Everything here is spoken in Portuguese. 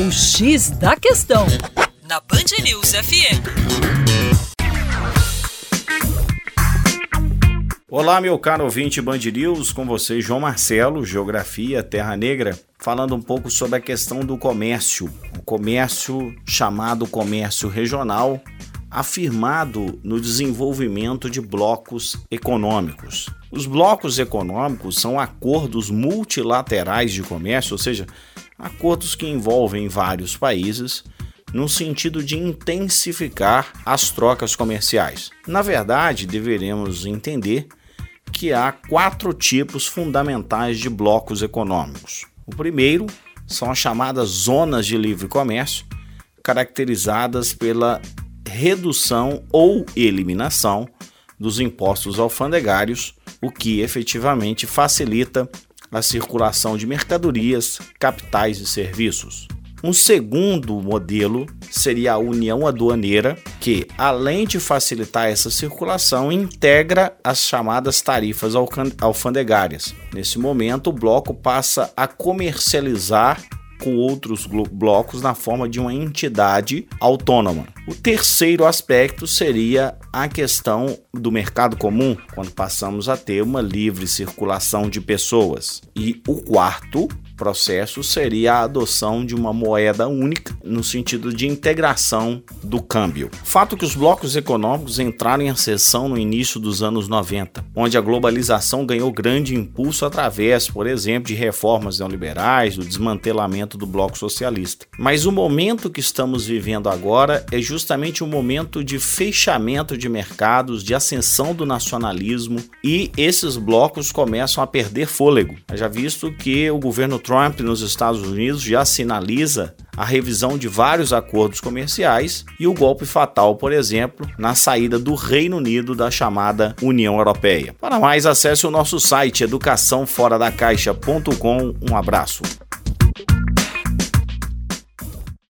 O X da Questão, na Band News FM. Olá, meu caro ouvinte Band News, com você, João Marcelo, Geografia Terra Negra, falando um pouco sobre a questão do comércio. O comércio chamado comércio regional, afirmado no desenvolvimento de blocos econômicos. Os blocos econômicos são acordos multilaterais de comércio, ou seja, acordos que envolvem vários países no sentido de intensificar as trocas comerciais. Na verdade, deveremos entender que há quatro tipos fundamentais de blocos econômicos. O primeiro são as chamadas zonas de livre comércio, caracterizadas pela redução ou eliminação dos impostos alfandegários, o que efetivamente facilita a circulação de mercadorias, capitais e serviços. Um segundo modelo seria a união aduaneira, que, além de facilitar essa circulação, integra as chamadas tarifas alfandegárias. Nesse momento, o bloco passa a comercializar com outros blocos na forma de uma entidade autônoma. O terceiro aspecto seria a questão do mercado comum, quando passamos a ter uma livre circulação de pessoas. E o quarto processo seria a adoção de uma moeda única no sentido de integração do câmbio. Fato que os blocos econômicos entraram em ascensão no início dos anos 90, onde a globalização ganhou grande impulso através, por exemplo, de reformas neoliberais, do desmantelamento do bloco socialista. Mas o momento que estamos vivendo agora é justamente um momento de fechamento de mercados, de ascensão do nacionalismo e esses blocos começam a perder fôlego. Já visto que o governo Trump nos Estados Unidos já sinaliza a revisão de vários acordos comerciais e o golpe fatal, por exemplo, na saída do Reino Unido da chamada União Europeia. Para mais, acesse o nosso site educaçãoforadacaixa.com. Um abraço.